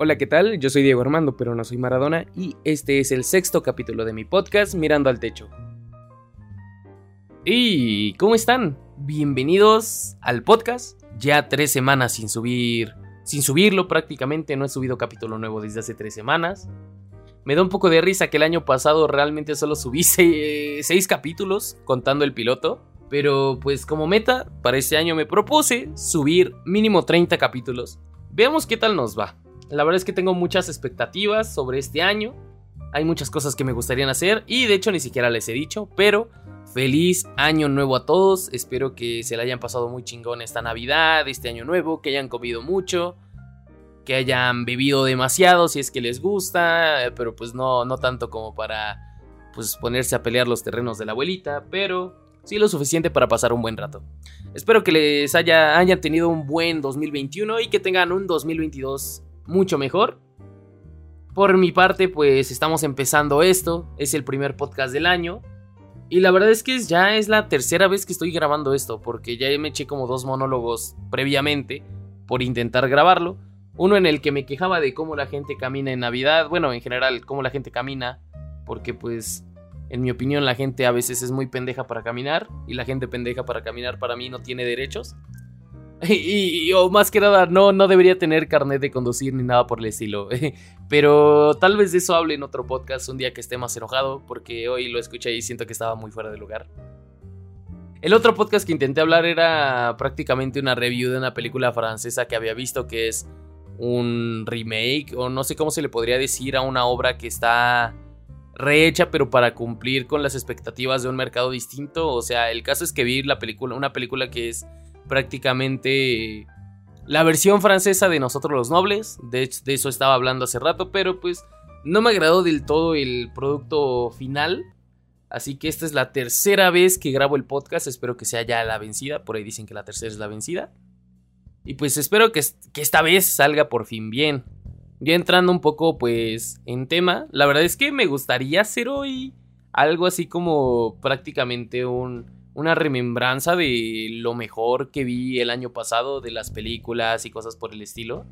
Hola, ¿qué tal? Yo soy Diego Armando, pero no soy Maradona, y este es el sexto capítulo de mi podcast Mirando al Techo. ¿Y cómo están? Bienvenidos al podcast. Ya tres semanas sin subir, sin subirlo prácticamente, no he subido capítulo nuevo desde hace tres semanas. Me da un poco de risa que el año pasado realmente solo subí seis, capítulos contando el piloto. Pero pues como meta, para este año me propuse subir mínimo 30 capítulos. Veamos qué tal nos va. La verdad es que tengo muchas expectativas sobre este año. Hay muchas cosas que me gustaría hacer y de hecho ni siquiera les he dicho, pero feliz año nuevo a todos. Espero que se la hayan pasado muy chingón esta Navidad, este año nuevo, que hayan comido mucho, que hayan bebido demasiado si es que les gusta, pero pues no, no tanto como para pues ponerse a pelear los terrenos de la abuelita, pero sí lo suficiente para pasar un buen rato. Espero que les haya, hayan tenido un buen 2021 y que tengan un 2022 mucho mejor. Por mi parte, pues estamos empezando esto, es el primer podcast del año. Y la verdad es que ya es la tercera vez que estoy grabando esto, porque ya me eché como dos monólogos previamente por intentar grabarlo. Uno en el que me quejaba de cómo la gente camina en Navidad, bueno, en general, cómo la gente camina, porque pues, en mi opinión, la gente a veces es muy pendeja para caminar, y la gente pendeja para caminar para mí no tiene derechos. Y, o más que nada, no, no debería tener carnet de conducir ni nada por el estilo. Pero tal vez de eso hable en otro podcast un día que esté más enojado, porque hoy lo escuché y siento que estaba muy fuera de lugar. El otro podcast que intenté hablar era prácticamente una review de una película francesa que había visto que es un remake, o no sé cómo se le podría decir a una obra que está rehecha, pero para cumplir con las expectativas de un mercado distinto. O sea, el caso es que vi la película, una película que es prácticamente la versión francesa de Nosotros los Nobles. De, eso estaba hablando hace rato, pero pues no me agradó del todo el producto final. Así que esta es la tercera vez que grabo el podcast. Espero que sea ya la vencida. Por ahí dicen que la tercera es la vencida. Y pues espero que, que esta vez salga por fin bien. Ya entrando un poco pues en tema. La verdad es que me gustaría hacer hoy algo así como prácticamente un una remembranza de lo mejor que vi el año pasado de las películas y cosas por el estilo.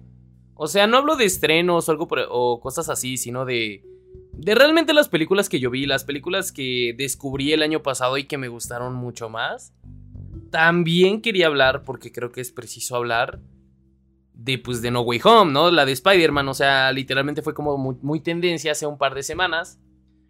O sea, no hablo de estrenos o algo o cosas así, sino de de realmente las películas que yo vi, las películas que descubrí el año pasado y que me gustaron mucho más. También quería hablar porque creo que es preciso hablar de pues de No Way Home, ¿no? La de Spider-Man, o sea, literalmente fue como muy, muy tendencia hace un par de semanas.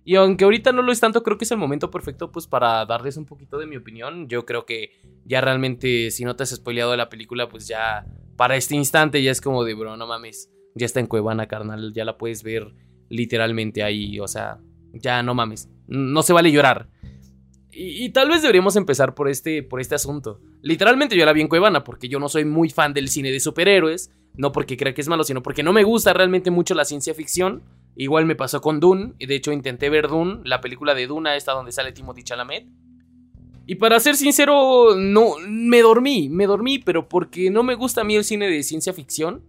Y aunque ahorita no lo es tanto, creo que es el momento perfecto pues para darles un poquito de mi opinión. Yo creo que ya realmente si no te has spoileado de la película, pues ya para este instante ya es como de, bro, no mames, ya está en Cuevana, carnal, ya la puedes ver literalmente ahí, o sea, ya no mames, no se vale llorar. Y, tal vez deberíamos empezar por este, por este asunto. Literalmente yo la vi en Cuevana porque yo no soy muy fan del cine de superhéroes, no porque crea que es malo, sino porque no me gusta realmente mucho la ciencia ficción. Igual me pasó con Dune, y de hecho intenté ver Dune, la película de Duna, esta donde sale Timothy Chalamet. Y para ser sincero, no, me dormí, me dormí, pero porque no me gusta a mí el cine de ciencia ficción.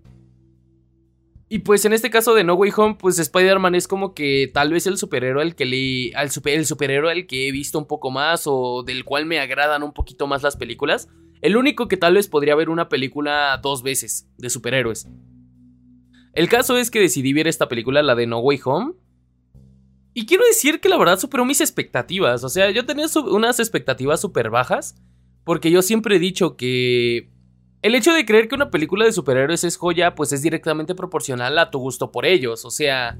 Y pues en este caso de No Way Home, pues Spider-Man es como que tal vez el superhéroe al que le. Al el superhéroe al que he visto un poco más o del cual me agradan un poquito más las películas. El único que tal vez podría ver una película dos veces de superhéroes. El caso es que decidí ver esta película, la de No Way Home. Y quiero decir que la verdad superó mis expectativas. O sea, yo tenía unas expectativas súper bajas. Porque yo siempre he dicho que el hecho de creer que una película de superhéroes es joya, pues es directamente proporcional a tu gusto por ellos. O sea,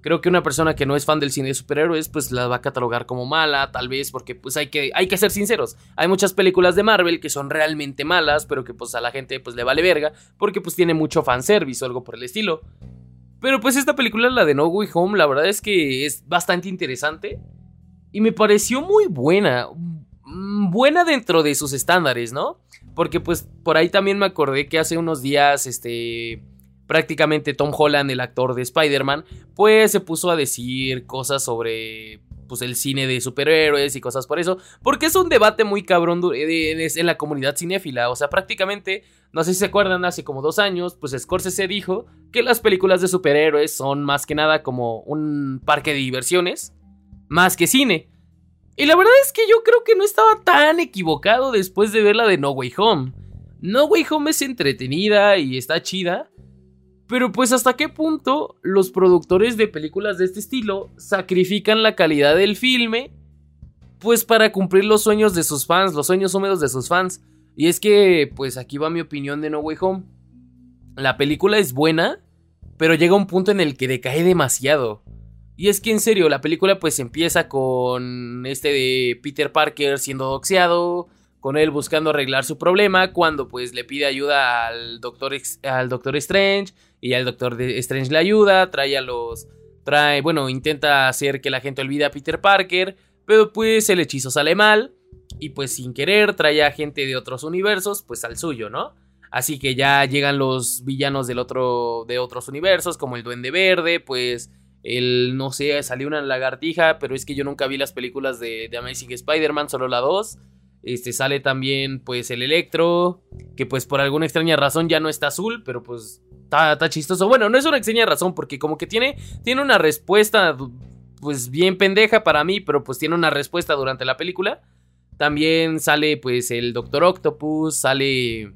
Creo que una persona que no es fan del cine de superhéroes, pues la va a catalogar como mala, tal vez, porque pues hay que, hay que ser sinceros. Hay muchas películas de Marvel que son realmente malas, pero que pues a la gente pues le vale verga, porque pues tiene mucho fanservice o algo por el estilo. Pero pues esta película, la de No Way Home, la verdad es que es bastante interesante. Y me pareció muy buena. Mm, buena dentro de sus estándares, ¿no? Porque pues por ahí también me acordé que hace unos días, este prácticamente Tom Holland, el actor de Spider-Man, pues se puso a decir cosas sobre pues el cine de superhéroes y cosas por eso, porque es un debate muy cabrón en la comunidad cinéfila, o sea, prácticamente, no sé si se acuerdan, hace como dos años, pues Scorsese dijo que las películas de superhéroes son más que nada como un parque de diversiones, más que cine. Y la verdad es que yo creo que no estaba tan equivocado después de ver la de No Way Home. No Way Home es entretenida y está chida, Pero pues hasta qué punto los productores de películas de este estilo sacrifican la calidad del filme pues para cumplir los sueños de sus fans, los sueños húmedos de sus fans. Y es que pues aquí va mi opinión de No Way Home. La película es buena, pero llega un punto en el que decae demasiado. Y es que en serio, la película pues empieza con este de Peter Parker siendo doxeado, con él buscando arreglar su problema, cuando pues le pide ayuda al Doctor, al Doctor Strange y al Doctor Strange le ayuda, trae a los... Trae, bueno, intenta hacer que la gente olvide a Peter Parker, pero pues el hechizo sale mal y pues sin querer trae a gente de otros universos pues al suyo, ¿no? Así que ya llegan los villanos del otro, de otros universos, como el Duende Verde, pues el, no sé, salió una lagartija, pero es que yo nunca vi las películas de, Amazing Spider-Man, solo la 2. Este sale también pues el Electro, que pues por alguna extraña razón ya no está azul, pero pues está, chistoso. Bueno, no es una extraña razón porque como que tiene, tiene una respuesta pues bien pendeja para mí, pero pues tiene una respuesta durante la película. También sale pues el Doctor Octopus, sale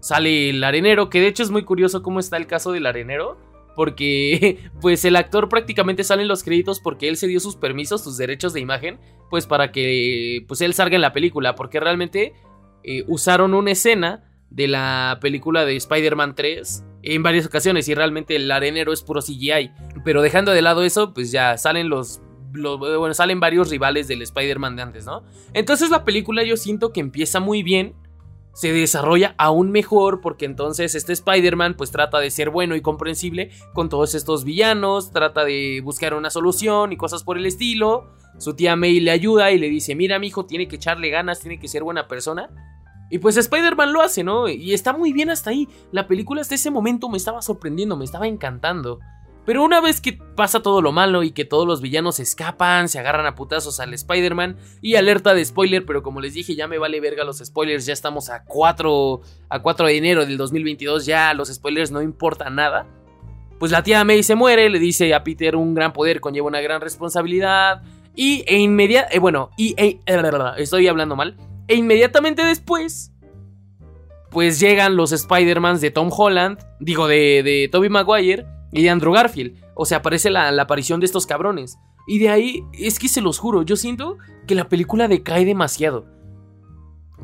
sale el arenero, que de hecho es muy curioso cómo está el caso del arenero porque pues el actor prácticamente sale en los créditos porque él se dio sus permisos, sus derechos de imagen, pues para que pues él salga en la película, porque realmente eh, usaron una escena de la película de Spider-Man 3 en varias ocasiones y realmente el arenero es puro CGI, pero dejando de lado eso, pues ya salen los bueno, salen varios rivales del Spider-Man de antes, ¿no? Entonces la película yo siento que empieza muy bien se desarrolla aún mejor porque entonces este Spider-Man pues trata de ser bueno y comprensible con todos estos villanos, trata de buscar una solución y cosas por el estilo. Su tía May le ayuda y le dice, mira mi hijo, tiene que echarle ganas, tiene que ser buena persona. Y pues Spider-Man lo hace, ¿no? Y está muy bien hasta ahí. La película hasta ese momento me estaba sorprendiendo, me estaba encantando. Pero una vez que pasa todo lo malo y que todos los villanos escapan, se agarran a putazos al Spider-Man y alerta de spoiler, pero como les dije, ya me vale verga los spoilers, ya estamos a 4, a 4 de enero del 2022, ya los spoilers no importan nada. Pues la tía May se muere, le dice a Peter un gran poder conlleva una gran responsabilidad y e inmediatamente, eh, bueno, y e, estoy hablando mal, e inmediatamente después pues llegan los Spider-Mans de Tom Holland, digo de, de Tobey Maguire y de Andrew Garfield. O sea, aparece la, aparición de estos cabrones. Y de ahí, es que se los juro, yo siento que la película decae demasiado.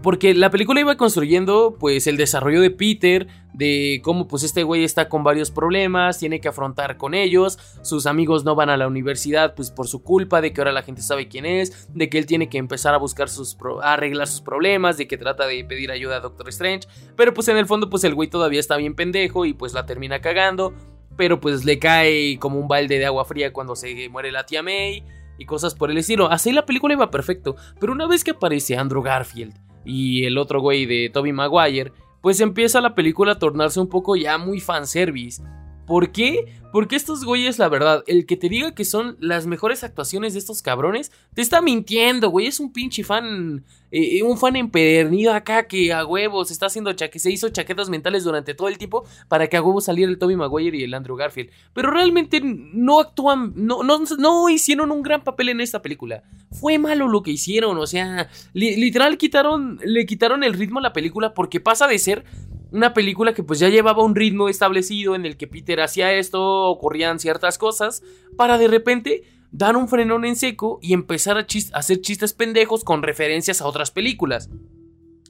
Porque la película iba construyendo pues el desarrollo de Peter, de cómo pues este güey está con varios problemas, tiene que afrontar con ellos, sus amigos no van a la universidad pues por su culpa, de que ahora la gente sabe quién es, de que él tiene que empezar a buscar sus a arreglar sus problemas, de que trata de pedir ayuda a Doctor Strange, pero pues en el fondo pues el güey todavía está bien pendejo y pues la termina cagando pero pues le cae como un balde de agua fría cuando se muere la tía May y cosas por el estilo. Así la película iba perfecto, pero una vez que aparece Andrew Garfield y el otro güey de Toby Maguire, pues empieza la película a tornarse un poco ya muy fanservice. ¿Por qué? Porque estos güeyes, la verdad, el que te diga que son las mejores actuaciones de estos cabrones, te está mintiendo, güey. Es un pinche fan, eh, un fan empedernido acá que a huevos está haciendo que se hizo chaquetas mentales durante todo el tiempo para que a huevos saliera el Tommy Maguire y el Andrew Garfield. Pero realmente no actúan, no, no, hicieron un gran papel en esta película. Fue malo lo que hicieron, o sea, literal le quitaron el ritmo a la película porque pasa de ser una película que pues ya llevaba un ritmo establecido en el que Peter hacía esto, ocurrían ciertas cosas, para de repente dar un frenón en seco y empezar a, hacer chistes pendejos con referencias a otras películas.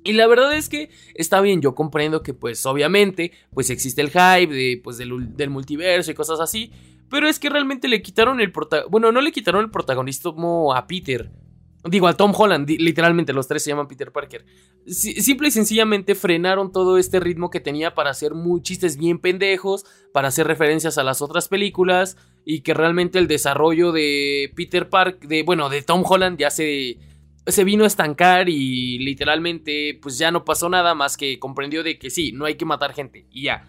Y la verdad es que está bien, yo comprendo que pues obviamente pues existe el hype de, pues, del, multiverso y cosas así, pero es que realmente le quitaron el protagonismo, bueno, no le quitaron el protagonismo a Peter, Digo, a Tom Holland, literalmente los tres se llaman Peter Parker. simple y sencillamente frenaron todo este ritmo que tenía para hacer muy chistes bien pendejos, para hacer referencias a las otras películas y que realmente el desarrollo de Peter Parker, de bueno, de Tom Holland ya se se vino a estancar y literalmente pues ya no pasó nada más que comprendió de que sí, no hay que matar gente y ya.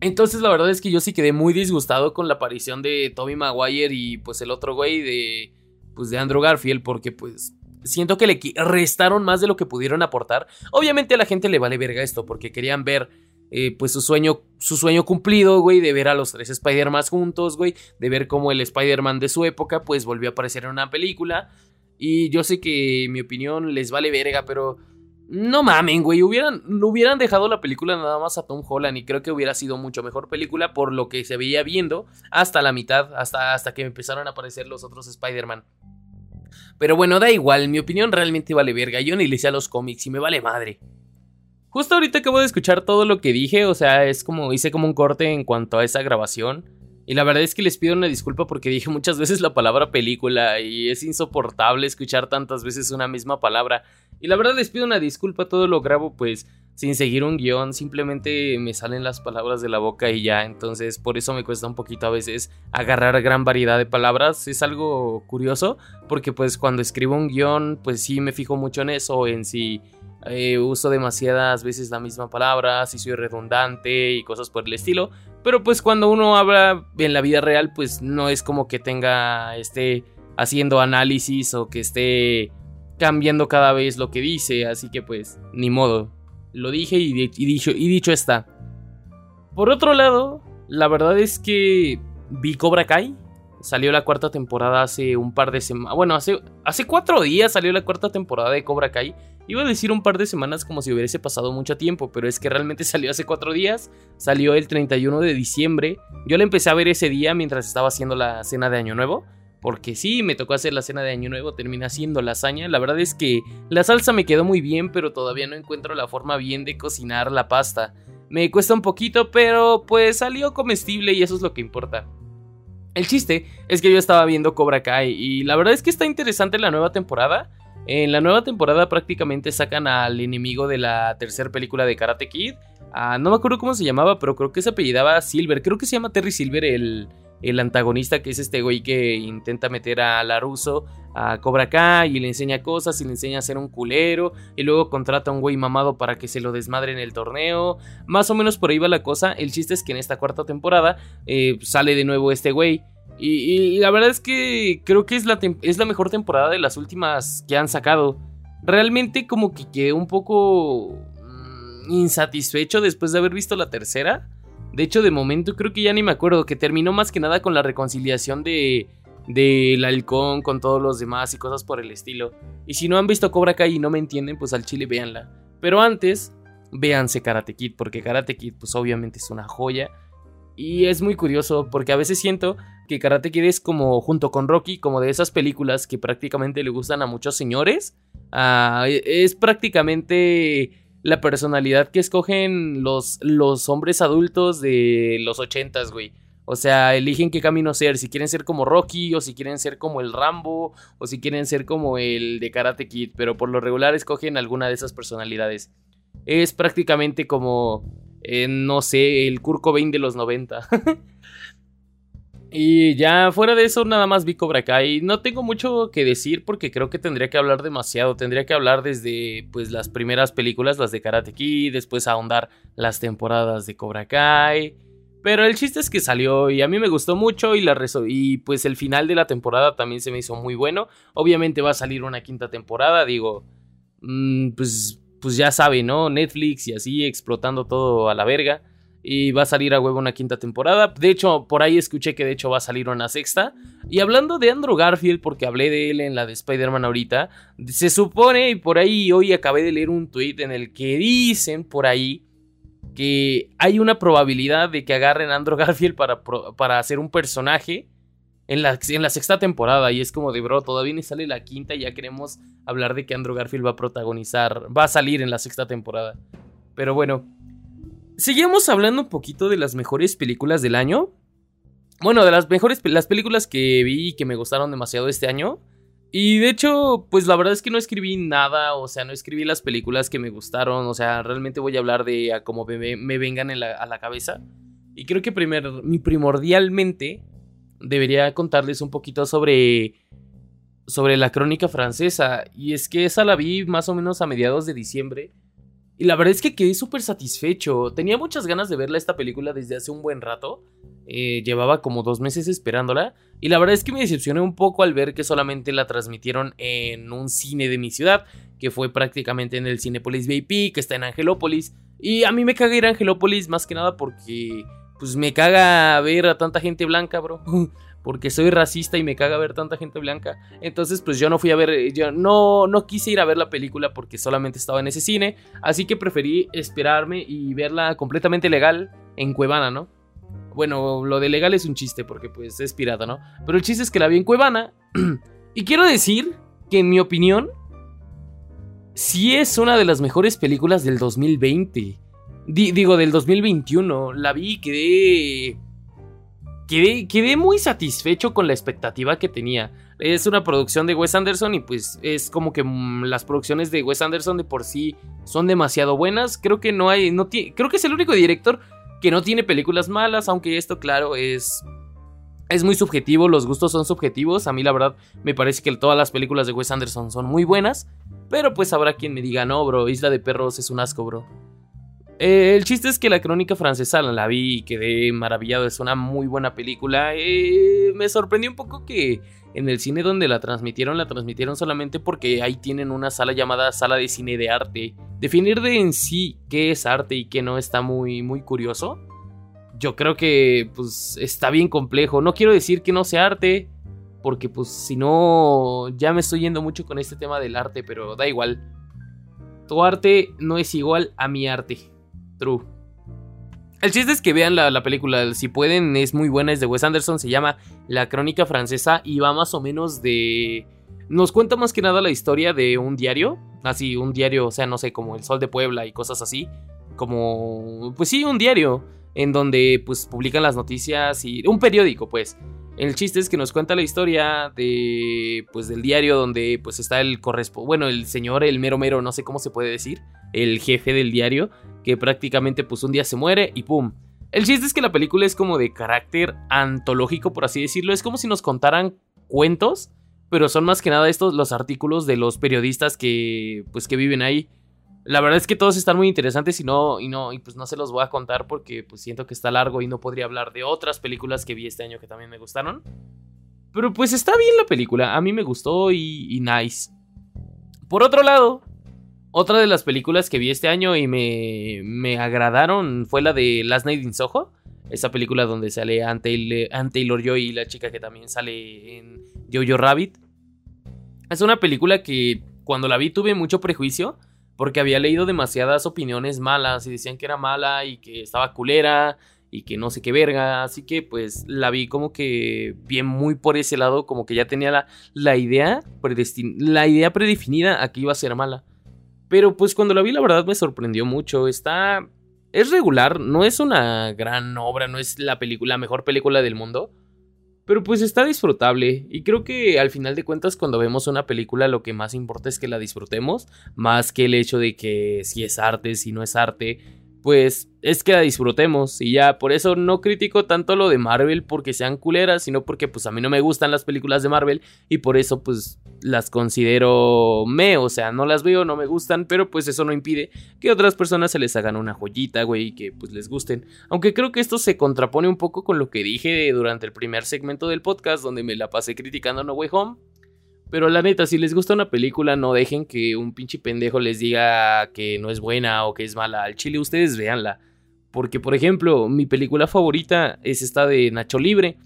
Entonces la verdad es que yo sí quedé muy disgustado con la aparición de Tobey Maguire y pues el otro güey de pues de Andrew Garfield porque pues siento que le restaron más de lo que pudieron aportar. Obviamente a la gente le vale verga esto porque querían ver eh, pues su sueño, su sueño cumplido, güey, de ver a los tres Spider-Man juntos, güey, de ver cómo el Spider-Man de su época pues volvió a aparecer en una película. Y yo sé que mi opinión les vale verga, pero No mamen, güey. Hubieran, hubieran dejado la película nada más a Tom Holland y creo que hubiera sido mucho mejor película por lo que se veía viendo hasta la mitad, hasta, hasta que empezaron a aparecer los otros Spider-Man. Pero bueno, da igual, mi opinión realmente vale verga. Yo ni le a los cómics y me vale madre. Justo ahorita acabo de escuchar todo lo que dije, o sea, es como hice como un corte en cuanto a esa grabación. Y la verdad es que les pido una disculpa porque dije muchas veces la palabra película y es insoportable escuchar tantas veces una misma palabra. Y la verdad les pido una disculpa, todo lo grabo pues sin seguir un guion, simplemente me salen las palabras de la boca y ya, entonces por eso me cuesta un poquito a veces agarrar gran variedad de palabras, es algo curioso porque pues cuando escribo un guion pues sí me fijo mucho en eso, en si eh, uso demasiadas veces la misma palabra, si soy redundante y cosas por el estilo. Pero pues cuando uno habla en la vida real, pues no es como que tenga, esté haciendo análisis o que esté cambiando cada vez lo que dice. Así que pues, ni modo. Lo dije y, dicho, y dicho está. Por otro lado, la verdad es que vi Cobra Kai. Salió la cuarta temporada hace un par de semanas. Bueno, hace, hace cuatro días salió la cuarta temporada de Cobra Kai. Iba a decir un par de semanas como si hubiese pasado mucho tiempo, pero es que realmente salió hace cuatro días. Salió el 31 de diciembre. Yo la empecé a ver ese día mientras estaba haciendo la cena de Año Nuevo. Porque sí, me tocó hacer la cena de Año Nuevo, terminé haciendo lasaña. La verdad es que la salsa me quedó muy bien, pero todavía no encuentro la forma bien de cocinar la pasta. Me cuesta un poquito, pero pues salió comestible y eso es lo que importa. El chiste es que yo estaba viendo Cobra Kai y la verdad es que está interesante la nueva temporada. En la nueva temporada prácticamente sacan al enemigo de la tercera película de Karate Kid. Ah, no me acuerdo cómo se llamaba, pero creo que se apellidaba Silver. Creo que se llama Terry Silver el, el antagonista, que es este güey que intenta meter a Laruso a Cobra Kai y le enseña cosas y le enseña a ser un culero y luego contrata a un güey mamado para que se lo desmadre en el torneo. Más o menos por ahí va la cosa. El chiste es que en esta cuarta temporada eh, sale de nuevo este güey y, la verdad es que creo que es la, es la mejor temporada de las últimas que han sacado. Realmente como que quedé un poco mm, insatisfecho después de haber visto la tercera. De hecho, de momento creo que ya ni me acuerdo, que terminó más que nada con la reconciliación de del halcón con todos los demás y cosas por el estilo. Y si no han visto Cobra Kai y no me entienden, pues al chile véanla. Pero antes, véanse Karate Kid, porque Karate Kid pues obviamente es una joya. Y es muy curioso porque a veces siento que Karate Kid es como, junto con Rocky, como de esas películas que prácticamente le gustan a muchos señores. Ah, e, es prácticamente la personalidad que escogen los, los hombres adultos de los ochentas, güey. O sea, eligen qué camino ser, si quieren ser como Rocky, o si quieren ser como el Rambo, o si quieren ser como el de Karate Kid, pero por lo regular escogen alguna de esas personalidades. Es prácticamente como no sé, el Kurt Cobain de los 90. y ya fuera de eso, nada más vi Cobra Kai. No tengo mucho que decir porque creo que tendría que hablar demasiado. Tendría que hablar desde pues las primeras películas, las de Karate Kid, después ahondar las temporadas de Cobra Kai. Pero el chiste es que salió y a mí me gustó mucho y, la y pues el final de la temporada también se me hizo muy bueno. Obviamente va a salir una quinta temporada, digo, mm, pues pues ya sabe, ¿no? Netflix y así explotando todo a la verga. Y va a salir a huevo una quinta temporada. De hecho, por ahí escuché que de hecho va a salir una sexta. Y hablando de Andrew Garfield, porque hablé de él en la de Spider-Man ahorita, se supone, y por ahí hoy acabé de leer un tweet en el que dicen por ahí que hay una probabilidad de que agarren a Andrew Garfield para, para hacer un personaje en la, en la sexta temporada. Y es como de, bro, todavía ni sale la quinta y ya queremos hablar de que Andrew Garfield va a protagonizar, va a salir en la sexta temporada. Pero bueno, seguimos hablando un poquito de las mejores películas del año. Bueno, de las mejores las películas que vi y que me gustaron demasiado este año. Y de hecho, pues la verdad es que no escribí nada, o sea, no escribí las películas que me gustaron, o sea, realmente voy a hablar de a cómo me, vengan a la cabeza. Y creo que primer, primordialmente debería contarles un poquito sobre sobre la crónica francesa y es que esa la vi más o menos a mediados de diciembre y la verdad es que quedé súper satisfecho. Tenía muchas ganas de verla esta película desde hace un buen rato. Eh, llevaba como dos meses esperándola. Y la verdad es que me decepcioné un poco al ver que solamente la transmitieron en un cine de mi ciudad. Que fue prácticamente en el Cinepolis VIP, que está en Angelópolis. Y a mí me caga ir a Angelópolis más que nada porque pues me caga ver a tanta gente blanca, bro. porque soy racista y me caga ver tanta gente blanca. Entonces, pues yo no fui a ver, yo no, no quise ir a ver la película porque solamente estaba en ese cine, así que preferí esperarme y verla completamente legal en Cuevana, ¿no? Bueno, lo de legal es un chiste porque pues es pirata, ¿no? Pero el chiste es que la vi en Cuevana y quiero decir que en mi opinión sí es una de las mejores películas del 2020. digo, del 2021. La vi y quedé, quedé... Muy satisfecho con la expectativa que tenía. Es una producción de Wes Anderson y pues es como que mm, las producciones de Wes Anderson de por sí son demasiado buenas. Creo que no hay... Creo que es el único director que no tiene películas malas, aunque esto claro es es muy subjetivo, los gustos son subjetivos. A mí la verdad me parece que todas las películas de Wes Anderson son muy buenas. Pero pues habrá quien me diga, no, bro, Isla de Perros es un asco, bro. Eh, el chiste es que la crónica francesa la vi y quedé maravillado. Es una muy buena película. Eh, me sorprendió un poco que en el cine donde la transmitieron, la transmitieron solamente porque ahí tienen una sala llamada sala de cine de arte. Definir de en sí qué es arte y qué no está muy, muy curioso. Yo creo que pues está bien complejo. No quiero decir que no sea arte, porque pues si no, ya me estoy yendo mucho con este tema del arte, pero da igual. Tu arte no es igual a mi arte. True. El chiste es que vean la, película, si pueden, es muy buena, es de Wes Anderson, se llama La Crónica Francesa y va más o menos de... Nos cuenta más que nada la historia de un diario, así, un diario, o sea, no sé, como El Sol de Puebla y cosas así, como... Pues sí, un diario, en donde pues publican las noticias y... Un periódico, pues, el chiste es que nos cuenta la historia de pues del diario donde pues está el correspondiente, bueno, el señor, el mero mero, no sé cómo se puede decir, el jefe del diario, que prácticamente pues un día se muere y pum. El chiste es que la película es como de carácter antológico, por así decirlo, es como si nos contaran cuentos, pero son más que nada estos los artículos de los periodistas que pues que viven ahí. La verdad es que todos están muy interesantes y no, y no, y pues no se los voy a contar porque pues siento que está largo y no podría hablar de otras películas que vi este año que también me gustaron. Pero pues está bien la película, a mí me gustó y, nice. Por otro lado, otra de las películas que vi este año y me, me agradaron fue la de Last Night in Soho. Esa película donde sale Ante Taylor Joy y la chica que también sale en Jojo Rabbit. Es una película que cuando la vi tuve mucho prejuicio porque había leído demasiadas opiniones malas y decían que era mala y que estaba culera y que no sé qué verga, así que pues la vi como que bien muy por ese lado, como que ya tenía la, la idea la idea predefinida a que iba a ser mala. Pero pues cuando la vi la verdad me sorprendió mucho, está es regular, no es una gran obra, no es la película la mejor película del mundo, pero pues está disfrutable. Y creo que al final de cuentas cuando vemos una película lo que más importa es que la disfrutemos, más que el hecho de que si es arte, si no es arte, pues es que la disfrutemos. Y ya, por eso no critico tanto lo de Marvel porque sean culeras, sino porque pues a mí no me gustan las películas de Marvel y por eso pues las considero me, o sea, no las veo, no me gustan, pero pues eso no impide que otras personas se les hagan una joyita, güey, y que pues les gusten. Aunque creo que esto se contrapone un poco con lo que dije durante el primer segmento del podcast donde me la pasé criticando No Way Home. Pero la neta, si les gusta una película, no dejen que un pinche pendejo les diga que no es buena o que es mala. Al chile, ustedes véanla. Porque, por ejemplo, mi película favorita es esta de Nacho Libre.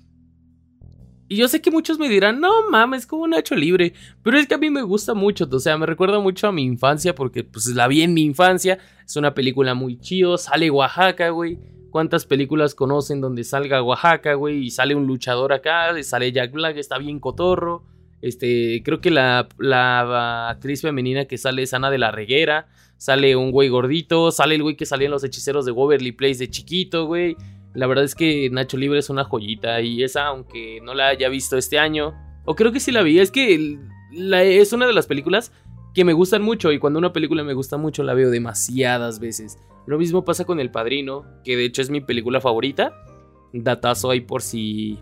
Y yo sé que muchos me dirán, no mames, como Nacho Libre. Pero es que a mí me gusta mucho, o sea, me recuerda mucho a mi infancia porque pues la vi en mi infancia. Es una película muy chido, sale Oaxaca, güey. ¿Cuántas películas conocen donde salga Oaxaca, güey? Y sale un luchador acá, sale Jack Black, está bien cotorro. Este, creo que la, la actriz femenina que sale es Ana de la Reguera. Sale un güey gordito. Sale el güey que salía en los hechiceros de Waverly Place de chiquito, güey. La verdad es que Nacho Libre es una joyita. Y esa, aunque no la haya visto este año. O creo que sí la vi. Es que es una de las películas que me gustan mucho. Y cuando una película me gusta mucho, la veo demasiadas veces. Lo mismo pasa con El Padrino. Que de hecho es mi película favorita. Datazo ahí por si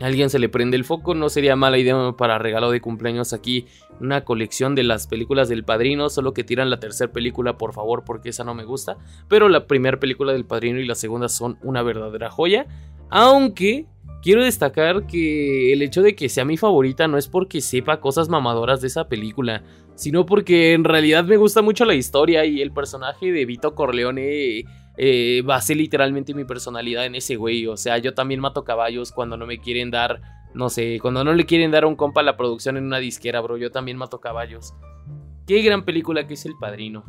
alguien se le prende el foco, no sería mala idea para regalo de cumpleaños aquí una colección de las películas del Padrino, solo que tiran la tercera película por favor porque esa no me gusta, pero la primera película del Padrino y la segunda son una verdadera joya, aunque quiero destacar que el hecho de que sea mi favorita no es porque sepa cosas mamadoras de esa película, sino porque en realidad me gusta mucho la historia y el personaje de Vito Corleone eh, basé literalmente mi personalidad en ese güey. O sea, yo también mato caballos cuando no me quieren dar, no sé, cuando no le quieren dar a un compa la producción en una disquera, bro. Yo también mato caballos. Qué gran película que es El Padrino.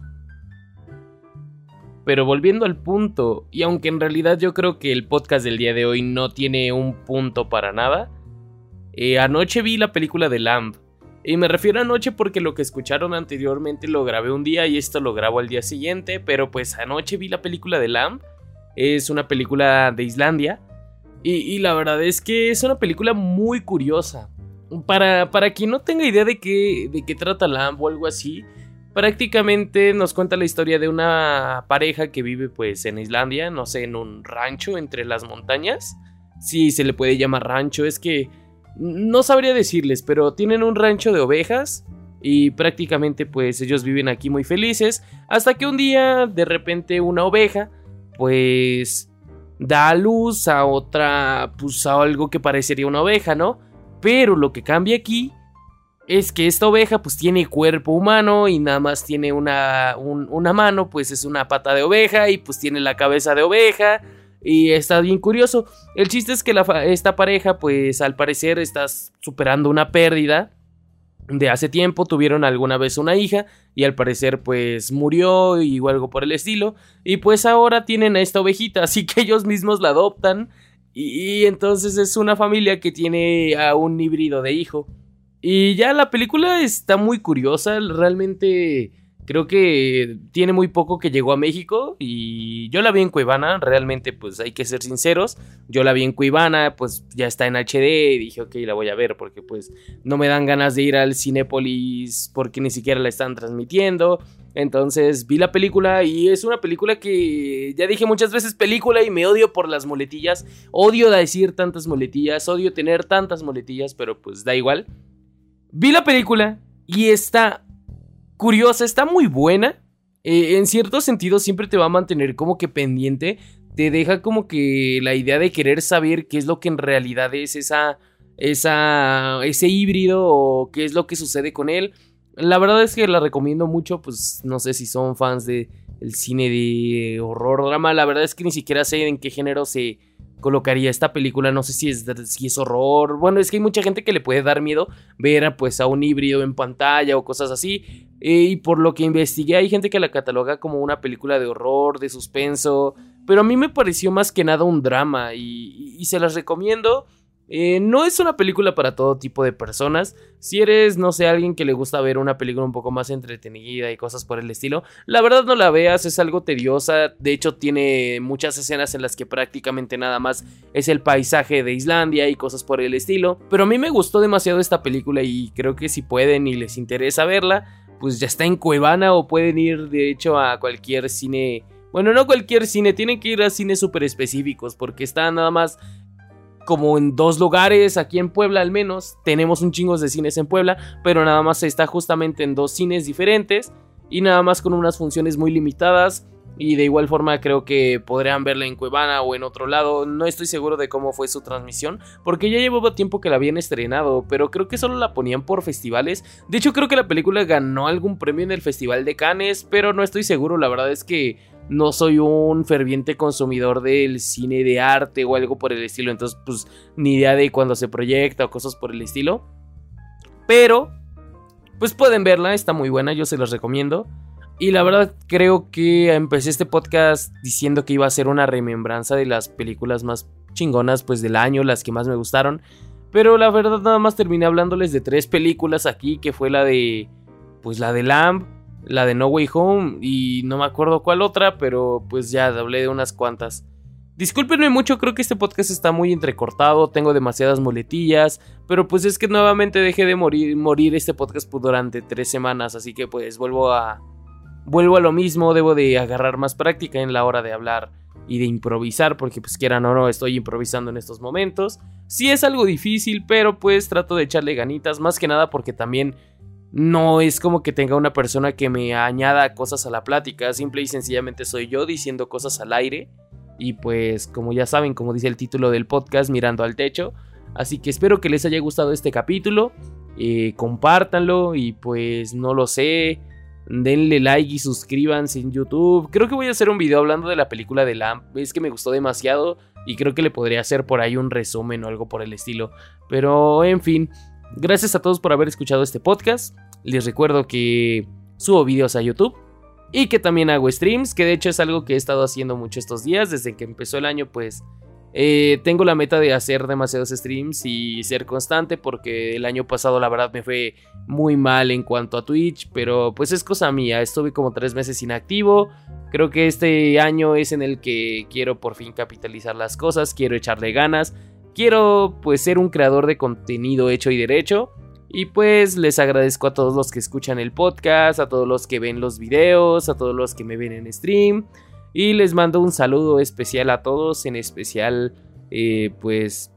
Pero volviendo al punto, y aunque en realidad yo creo que el podcast del día de hoy no tiene un punto para nada, eh, anoche vi la película de Lamb. Y me refiero a anoche porque lo que escucharon anteriormente lo grabé un día y esto lo grabo al día siguiente, pero pues anoche vi la película de Lamb. Es una película de Islandia. Y, la verdad es que es una película muy curiosa. Para, para quien no tenga idea de qué, de qué trata Lamb o algo así, prácticamente nos cuenta la historia de una pareja que vive pues en Islandia, no sé, en un rancho entre las montañas. Sí, se le puede llamar rancho, es que no sabría decirles, pero tienen un rancho de ovejas y prácticamente pues ellos viven aquí muy felices hasta que un día de repente una oveja pues da a luz a otra pues a algo que parecería una oveja, ¿no? Pero lo que cambia aquí es que esta oveja pues tiene cuerpo humano y nada más tiene una, una mano, pues es una pata de oveja y pues tiene la cabeza de oveja y está bien curioso. El chiste es que esta pareja, pues al parecer, está superando una pérdida de hace tiempo. Tuvieron alguna vez una hija y al parecer, pues murió y algo por el estilo. Y pues ahora tienen a esta ovejita, así que ellos mismos la adoptan. Y, y entonces es una familia que tiene a un híbrido de hijo. Y ya la película está muy curiosa, realmente Creo que tiene muy poco que llegó a México y yo la vi en Cuevana, realmente pues hay que ser sinceros, yo la vi en Cuevana, pues ya está en HD y dije ok, la voy a ver porque pues no me dan ganas de ir al Cinépolis porque ni siquiera la están transmitiendo. Entonces vi la película y es una película que ya dije muchas veces película y me odio por las muletillas, odio decir tantas muletillas, odio tener tantas muletillas, pero pues da igual. Vi la película y está curiosa, está muy buena. Eh, en cierto sentido siempre te va a mantener como que pendiente. Te deja como que la idea de querer saber qué es lo que en realidad es esa, esa, ese híbrido o qué es lo que sucede con él. La verdad es que la recomiendo mucho, pues no sé si son fans de el cine de horror drama. La verdad es que ni siquiera sé en qué género se, colocaría esta película. No sé si es, horror. Bueno, es que hay mucha gente que le puede dar miedo ver pues, a un híbrido en pantalla o cosas así. Eh, y por lo que investigué, hay gente que la cataloga como una película de horror, de suspenso. Pero a mí me pareció más que nada un drama y, y se las recomiendo. Eh, no es una película para todo tipo de personas. Si eres, no sé, alguien que le gusta ver una película un poco más entretenida y cosas por el estilo, la verdad no la veas, es algo tediosa. De hecho, tiene muchas escenas en las que prácticamente nada más es el paisaje de Islandia y cosas por el estilo. Pero a mí me gustó demasiado esta película y creo que si pueden y les interesa verla, pues ya está en Cuevana o pueden ir de hecho a cualquier cine. Bueno, no cualquier cine, tienen que ir a cines súper específicos porque está nada más como en dos lugares, aquí en Puebla al menos, tenemos un chingo de cines en Puebla, pero nada más está justamente en dos cines diferentes y nada más con unas funciones muy limitadas. Y de igual forma creo que podrían verla en Cuevana o en otro lado. No estoy seguro de cómo fue su transmisión. Porque ya llevaba tiempo que la habían estrenado. Pero creo que solo la ponían por festivales. De hecho creo que la película ganó algún premio en el Festival de Cannes. Pero no estoy seguro. La verdad es que no soy un ferviente consumidor del cine de arte o algo por el estilo, entonces pues ni idea de cuando se proyecta o cosas por el estilo. Pero, pues pueden verla, está muy buena, yo se los recomiendo. Y la verdad creo que empecé este podcast diciendo que iba a ser una remembranza de las películas más chingonas pues del año, las que más me gustaron. Pero la verdad nada más terminé hablándoles de tres películas aquí, que fue la de pues la de Lamb, la de No Way Home y no me acuerdo cuál otra, pero pues ya hablé de unas cuantas. Discúlpenme mucho, creo que este podcast está muy entrecortado, tengo demasiadas muletillas, pero pues es que nuevamente dejé de morir, morir este podcast durante tres semanas, así que pues vuelvo a... Vuelvo a lo mismo, debo de agarrar más práctica en la hora de hablar y de improvisar, porque pues quieran o no, estoy improvisando en estos momentos. Sí es algo difícil, pero pues trato de echarle ganitas, más que nada porque también no es como que tenga una persona que me añada cosas a la plática, simple y sencillamente soy yo diciendo cosas al aire. Y pues como ya saben, como dice el título del podcast, mirando al techo. Así que espero que les haya gustado este capítulo. Eh, compártanlo y pues no lo sé. Denle like y suscríbanse en YouTube. Creo que voy a hacer un video hablando de la película de Lamp. Es que me gustó demasiado y creo que le podría hacer por ahí un resumen o algo por el estilo. Pero en fin, gracias a todos por haber escuchado este podcast. Les recuerdo que subo videos a YouTube y que también hago streams, que de hecho es algo que he estado haciendo mucho estos días. Desde que empezó el año, pues eh, tengo la meta de hacer demasiados streams y ser constante porque el año pasado la verdad me fue muy mal en cuanto a Twitch, pero pues es cosa mía, estuve como tres meses inactivo, creo que este año es en el que quiero por fin capitalizar las cosas, quiero echarle ganas, quiero pues ser un creador de contenido hecho y derecho. Y pues les agradezco a todos los que escuchan el podcast, a todos los que ven los videos, a todos los que me ven en stream. Y les mando un saludo especial a todos, en especial, eh, pues,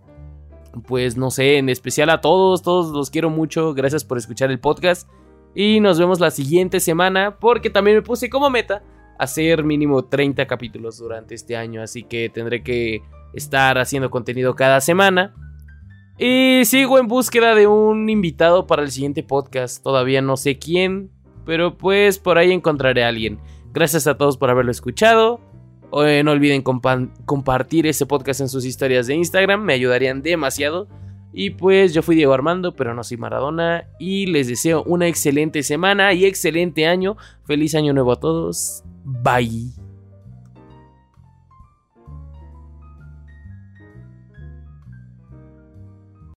pues no sé, en especial a todos, todos los quiero mucho, gracias por escuchar el podcast. Y nos vemos la siguiente semana, porque también me puse como meta hacer mínimo 30 capítulos durante este año, así que tendré que estar haciendo contenido cada semana. Y sigo en búsqueda de un invitado para el siguiente podcast, todavía no sé quién, pero pues por ahí encontraré a alguien. Gracias a todos por haberlo escuchado. Eh, no olviden compartir este podcast en sus historias de Instagram, me ayudarían demasiado. Y pues yo fui Diego Armando, pero no soy Maradona. Y les deseo una excelente semana y excelente año. Feliz año nuevo a todos. Bye.